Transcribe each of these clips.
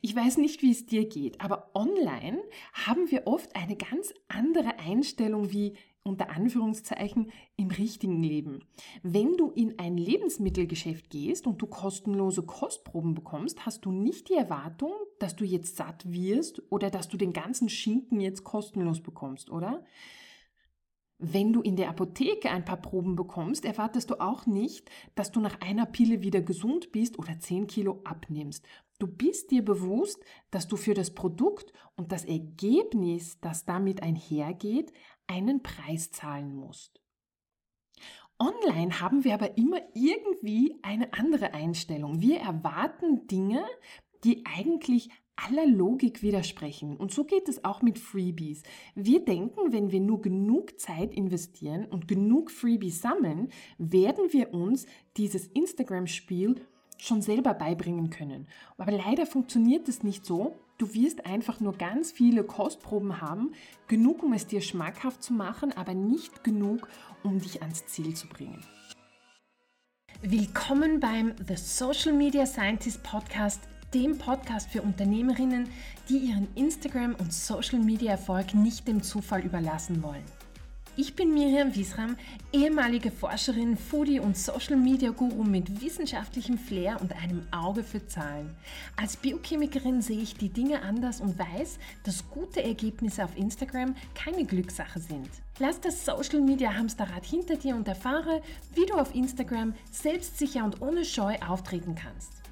Ich weiß nicht, wie es dir geht, aber online haben wir oft eine ganz andere Einstellung wie unter Anführungszeichen im richtigen Leben. Wenn du in ein Lebensmittelgeschäft gehst und du kostenlose Kostproben bekommst, hast du nicht die Erwartung, dass du jetzt satt wirst oder dass du den ganzen Schinken jetzt kostenlos bekommst, oder? Wenn du in der Apotheke ein paar Proben bekommst, erwartest du auch nicht, dass du nach einer Pille wieder gesund bist oder 10 Kilo abnimmst. Du bist dir bewusst, dass du für das Produkt und das Ergebnis, das damit einhergeht, einen Preis zahlen musst. Online haben wir aber immer irgendwie eine andere Einstellung. Wir erwarten Dinge, die eigentlich aller Logik widersprechen. Und so geht es auch mit Freebies. Wir denken, wenn wir nur genug Zeit investieren und genug Freebies sammeln, werden wir uns dieses Instagram-Spiel schon selber beibringen können. Aber leider funktioniert es nicht so. Du wirst einfach nur ganz viele Kostproben haben, genug, um es dir schmackhaft zu machen, aber nicht genug, um dich ans Ziel zu bringen. Willkommen beim The Social Media Scientist Podcast dem Podcast für Unternehmerinnen, die ihren Instagram- und Social-Media-Erfolg nicht dem Zufall überlassen wollen. Ich bin Miriam Wiesram, ehemalige Forscherin, Foodie und Social Media Guru mit wissenschaftlichem Flair und einem Auge für Zahlen. Als Biochemikerin sehe ich die Dinge anders und weiß, dass gute Ergebnisse auf Instagram keine Glückssache sind. Lass das Social Media Hamsterrad hinter dir und erfahre, wie du auf Instagram selbstsicher und ohne Scheu auftreten kannst.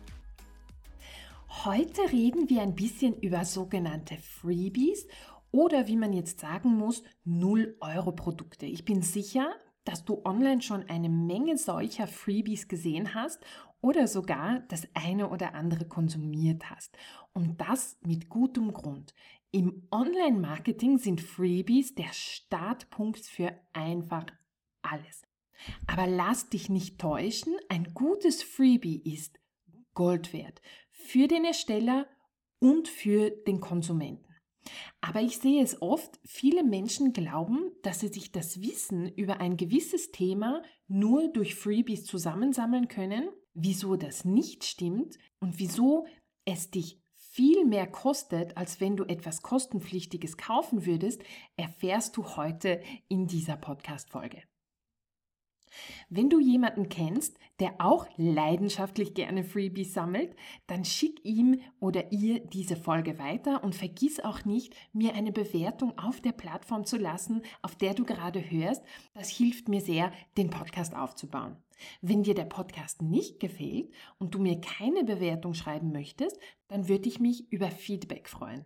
Heute reden wir ein bisschen über sogenannte Freebies oder wie man jetzt sagen muss, 0-Euro-Produkte. Ich bin sicher, dass du online schon eine Menge solcher Freebies gesehen hast oder sogar das eine oder andere konsumiert hast. Und das mit gutem Grund. Im Online-Marketing sind Freebies der Startpunkt für einfach alles. Aber lass dich nicht täuschen, ein gutes Freebie ist Gold wert für den Ersteller und für den Konsumenten. Aber ich sehe es oft, viele Menschen glauben, dass sie sich das Wissen über ein gewisses Thema nur durch Freebies zusammensammeln können, wieso das nicht stimmt und wieso es dich viel mehr kostet, als wenn du etwas kostenpflichtiges kaufen würdest, erfährst du heute in dieser Podcast-Folge. Wenn du jemanden kennst, der auch leidenschaftlich gerne Freebies sammelt, dann schick ihm oder ihr diese Folge weiter und vergiss auch nicht, mir eine Bewertung auf der Plattform zu lassen, auf der du gerade hörst. Das hilft mir sehr, den Podcast aufzubauen. Wenn dir der Podcast nicht gefällt und du mir keine Bewertung schreiben möchtest, dann würde ich mich über Feedback freuen.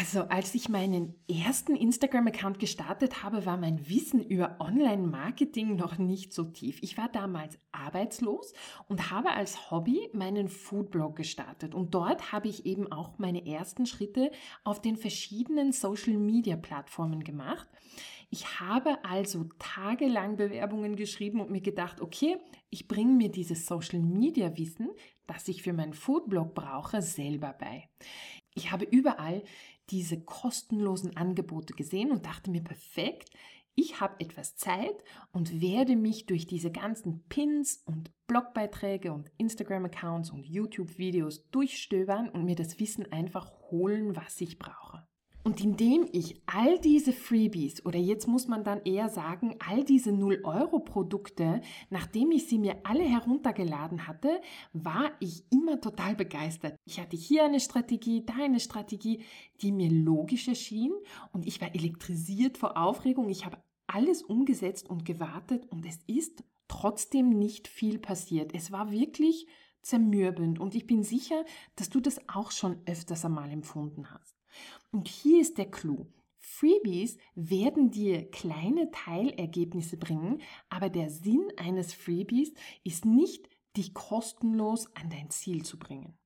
Also, als ich meinen ersten Instagram-Account gestartet habe, war mein Wissen über Online-Marketing noch nicht so tief. Ich war damals arbeitslos und habe als Hobby meinen Foodblog gestartet. Und dort habe ich eben auch meine ersten Schritte auf den verschiedenen Social-Media-Plattformen gemacht. Ich habe also tagelang Bewerbungen geschrieben und mir gedacht, okay, ich bringe mir dieses Social-Media-Wissen, das ich für meinen Foodblog brauche, selber bei. Ich habe überall diese kostenlosen Angebote gesehen und dachte mir, perfekt, ich habe etwas Zeit und werde mich durch diese ganzen Pins und Blogbeiträge und Instagram-Accounts und YouTube-Videos durchstöbern und mir das Wissen einfach holen, was ich brauche. Und indem ich all diese Freebies oder jetzt muss man dann eher sagen, all diese 0-Euro-Produkte, nachdem ich sie mir alle heruntergeladen hatte, war ich immer total begeistert. Ich hatte hier eine Strategie, da eine Strategie, die mir logisch erschien und ich war elektrisiert vor Aufregung. Ich habe alles umgesetzt und gewartet und es ist trotzdem nicht viel passiert. Es war wirklich zermürbend und ich bin sicher, dass du das auch schon öfters einmal empfunden hast. Und hier ist der Clou. Freebies werden dir kleine Teilergebnisse bringen, aber der Sinn eines Freebies ist nicht, dich kostenlos an dein Ziel zu bringen.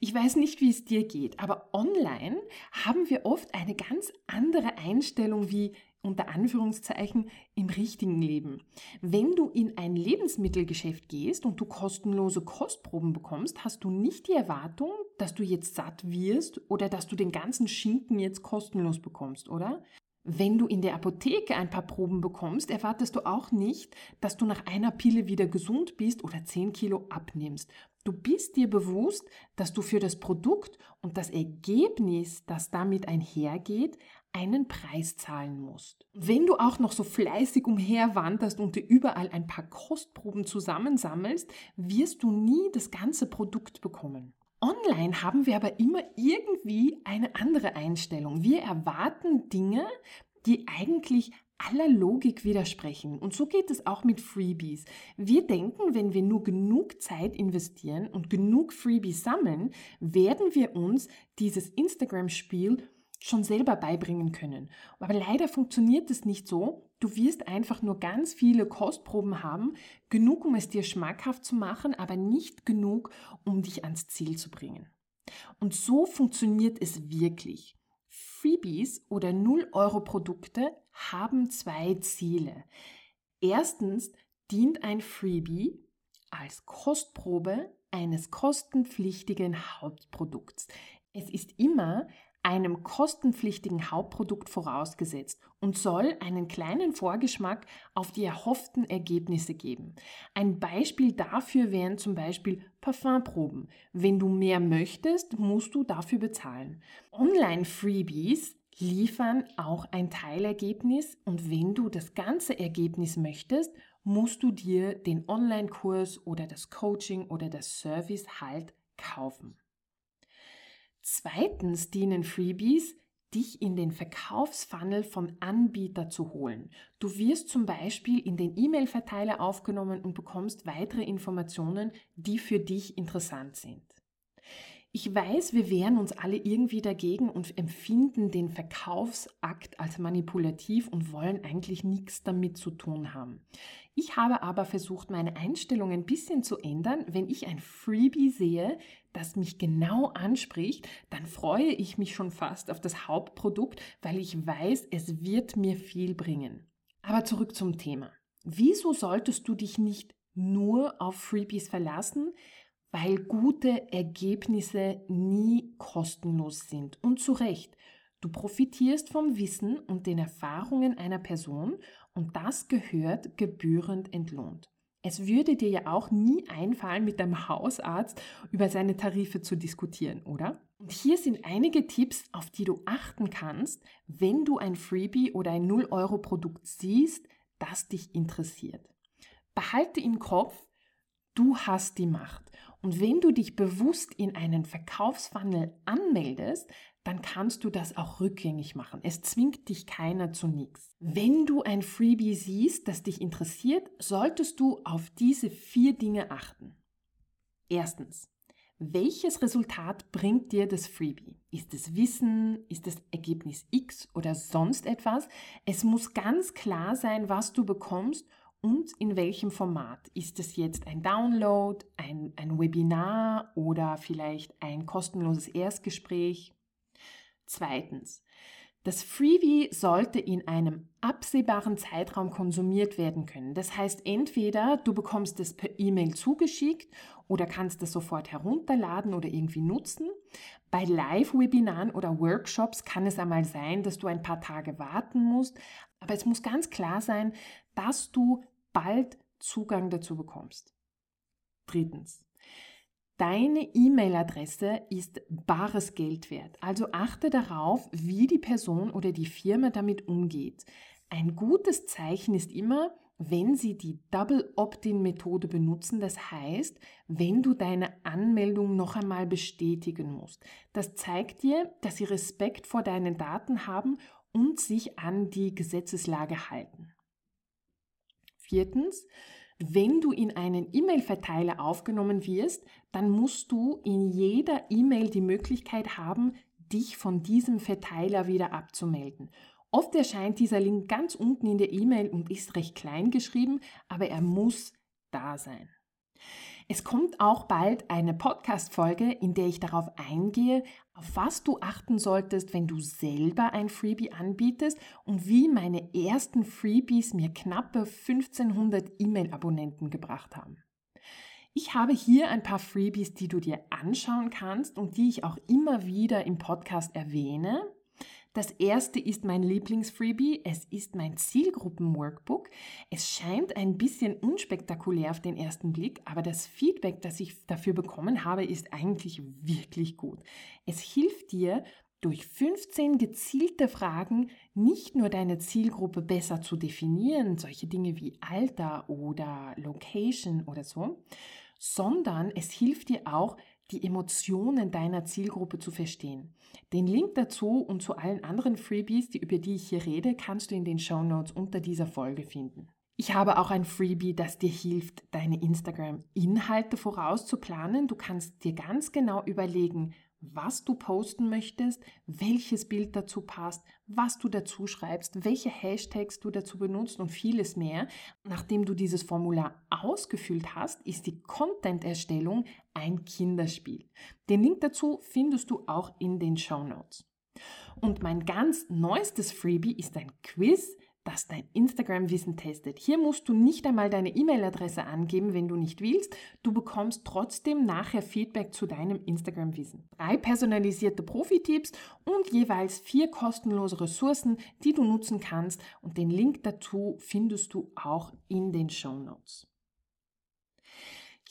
Ich weiß nicht, wie es dir geht, aber online haben wir oft eine ganz andere Einstellung wie unter Anführungszeichen im richtigen Leben. Wenn du in ein Lebensmittelgeschäft gehst und du kostenlose Kostproben bekommst, hast du nicht die Erwartung, dass du jetzt satt wirst oder dass du den ganzen Schinken jetzt kostenlos bekommst, oder? Wenn du in der Apotheke ein paar Proben bekommst, erwartest du auch nicht, dass du nach einer Pille wieder gesund bist oder 10 Kilo abnimmst. Du bist dir bewusst, dass du für das Produkt und das Ergebnis, das damit einhergeht, einen Preis zahlen musst. Wenn du auch noch so fleißig umherwanderst und dir überall ein paar Kostproben zusammensammelst, wirst du nie das ganze Produkt bekommen. Online haben wir aber immer irgendwie eine andere Einstellung. Wir erwarten Dinge, die eigentlich aller Logik widersprechen. Und so geht es auch mit Freebies. Wir denken, wenn wir nur genug Zeit investieren und genug Freebies sammeln, werden wir uns dieses Instagram-Spiel schon selber beibringen können. Aber leider funktioniert es nicht so. Du wirst einfach nur ganz viele Kostproben haben, genug, um es dir schmackhaft zu machen, aber nicht genug, um dich ans Ziel zu bringen. Und so funktioniert es wirklich. Freebies oder 0-Euro-Produkte haben zwei Ziele. Erstens dient ein Freebie als Kostprobe eines kostenpflichtigen Hauptprodukts. Es ist immer einem kostenpflichtigen Hauptprodukt vorausgesetzt und soll einen kleinen Vorgeschmack auf die erhofften Ergebnisse geben. Ein Beispiel dafür wären zum Beispiel Parfumproben. Wenn du mehr möchtest, musst du dafür bezahlen. Online-Freebies liefern auch ein Teilergebnis und wenn du das ganze Ergebnis möchtest, musst du dir den Online-Kurs oder das Coaching oder das Service halt kaufen. Zweitens dienen Freebies, dich in den Verkaufsfunnel vom Anbieter zu holen. Du wirst zum Beispiel in den E-Mail-Verteiler aufgenommen und bekommst weitere Informationen, die für dich interessant sind. Ich weiß, wir wehren uns alle irgendwie dagegen und empfinden den Verkaufsakt als manipulativ und wollen eigentlich nichts damit zu tun haben. Ich habe aber versucht, meine Einstellung ein bisschen zu ändern. Wenn ich ein Freebie sehe, das mich genau anspricht, dann freue ich mich schon fast auf das Hauptprodukt, weil ich weiß, es wird mir viel bringen. Aber zurück zum Thema. Wieso solltest du dich nicht nur auf Freebies verlassen? weil gute Ergebnisse nie kostenlos sind. Und zu Recht, du profitierst vom Wissen und den Erfahrungen einer Person und das gehört gebührend entlohnt. Es würde dir ja auch nie einfallen, mit deinem Hausarzt über seine Tarife zu diskutieren, oder? Und hier sind einige Tipps, auf die du achten kannst, wenn du ein Freebie oder ein 0-Euro-Produkt siehst, das dich interessiert. Behalte im Kopf, du hast die Macht. Und wenn du dich bewusst in einen Verkaufsfunnel anmeldest, dann kannst du das auch rückgängig machen. Es zwingt dich keiner zu nichts. Wenn du ein Freebie siehst, das dich interessiert, solltest du auf diese vier Dinge achten. Erstens, welches Resultat bringt dir das Freebie? Ist es Wissen? Ist es Ergebnis X oder sonst etwas? Es muss ganz klar sein, was du bekommst und in welchem Format. Ist es jetzt ein Download, ein, ein Webinar oder vielleicht ein kostenloses Erstgespräch? Zweitens, das Freebie sollte in einem absehbaren Zeitraum konsumiert werden können. Das heißt, entweder du bekommst es per E-Mail zugeschickt oder kannst es sofort herunterladen oder irgendwie nutzen. Bei Live-Webinaren oder Workshops kann es einmal sein, dass du ein paar Tage warten musst, aber es muss ganz klar sein, dass du bald Zugang dazu bekommst. Drittens. Deine E-Mail-Adresse ist bares Geld wert, also achte darauf, wie die Person oder die Firma damit umgeht. Ein gutes Zeichen ist immer, wenn sie die Double Opt-in-Methode benutzen, das heißt, wenn du deine Anmeldung noch einmal bestätigen musst. Das zeigt dir, dass sie Respekt vor deinen Daten haben und sich an die Gesetzeslage halten. Viertens, wenn du in einen E-Mail-Verteiler aufgenommen wirst, dann musst du in jeder E-Mail die Möglichkeit haben, dich von diesem Verteiler wieder abzumelden. Oft erscheint dieser Link ganz unten in der E-Mail und ist recht klein geschrieben, aber er muss da sein. Es kommt auch bald eine Podcast-Folge, in der ich darauf eingehe, auf was du achten solltest, wenn du selber ein Freebie anbietest und wie meine ersten Freebies mir knappe 1500 E-Mail-Abonnenten gebracht haben. Ich habe hier ein paar Freebies, die du dir anschauen kannst und die ich auch immer wieder im Podcast erwähne. Das erste ist mein Lieblingsfreebie. Es ist mein Zielgruppen-Workbook. Es scheint ein bisschen unspektakulär auf den ersten Blick, aber das Feedback, das ich dafür bekommen habe, ist eigentlich wirklich gut. Es hilft dir, durch 15 gezielte Fragen nicht nur deine Zielgruppe besser zu definieren, solche Dinge wie Alter oder Location oder so, sondern es hilft dir auch, die Emotionen deiner Zielgruppe zu verstehen. Den Link dazu und zu allen anderen Freebies, die, über die ich hier rede, kannst du in den Show Notes unter dieser Folge finden. Ich habe auch ein Freebie, das dir hilft, deine Instagram-Inhalte vorauszuplanen. Du kannst dir ganz genau überlegen, was du posten möchtest, welches Bild dazu passt, was du dazu schreibst, welche Hashtags du dazu benutzt und vieles mehr. Nachdem du dieses Formular ausgefüllt hast, ist die Content-Erstellung ein Kinderspiel. Den Link dazu findest du auch in den Show Notes. Und mein ganz neuestes Freebie ist ein Quiz, das dein Instagram-Wissen testet. Hier musst du nicht einmal deine E-Mail-Adresse angeben, wenn du nicht willst. Du bekommst trotzdem nachher Feedback zu deinem Instagram-Wissen. Drei personalisierte Profi-Tipps und jeweils vier kostenlose Ressourcen, die du nutzen kannst. Und den Link dazu findest du auch in den Show Notes.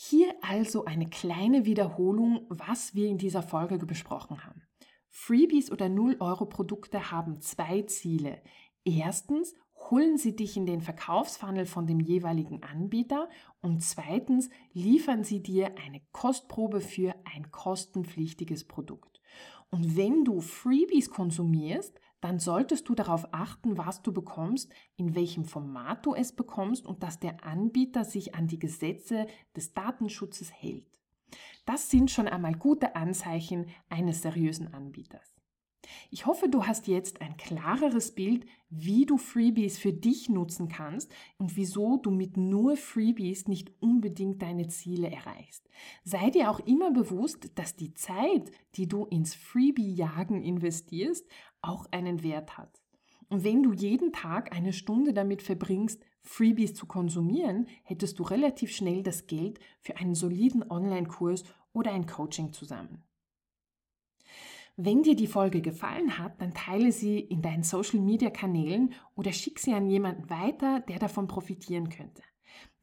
Hier also eine kleine Wiederholung, was wir in dieser Folge besprochen haben. Freebies oder 0-Euro-Produkte haben zwei Ziele. Erstens holen sie dich in den Verkaufsfunnel von dem jeweiligen Anbieter und zweitens liefern sie dir eine Kostprobe für ein kostenpflichtiges Produkt. Und wenn du Freebies konsumierst, dann solltest du darauf achten, was du bekommst, in welchem Format du es bekommst und dass der Anbieter sich an die Gesetze des Datenschutzes hält. Das sind schon einmal gute Anzeichen eines seriösen Anbieters. Ich hoffe, du hast jetzt ein klareres Bild, wie du Freebies für dich nutzen kannst und wieso du mit nur Freebies nicht unbedingt deine Ziele erreichst. Sei dir auch immer bewusst, dass die Zeit, die du ins Freebie-Jagen investierst, auch einen Wert hat. Und wenn du jeden Tag eine Stunde damit verbringst, Freebies zu konsumieren, hättest du relativ schnell das Geld für einen soliden Online-Kurs oder ein Coaching zusammen. Wenn dir die Folge gefallen hat, dann teile sie in deinen Social-Media-Kanälen oder schick sie an jemanden weiter, der davon profitieren könnte.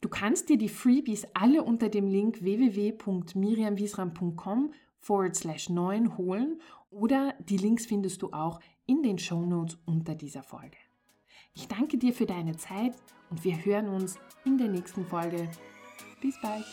Du kannst dir die Freebies alle unter dem Link www.miriamwiesram.com forward slash 9 holen oder die Links findest du auch in den Show Notes unter dieser Folge. Ich danke dir für deine Zeit und wir hören uns in der nächsten Folge. Bis bald!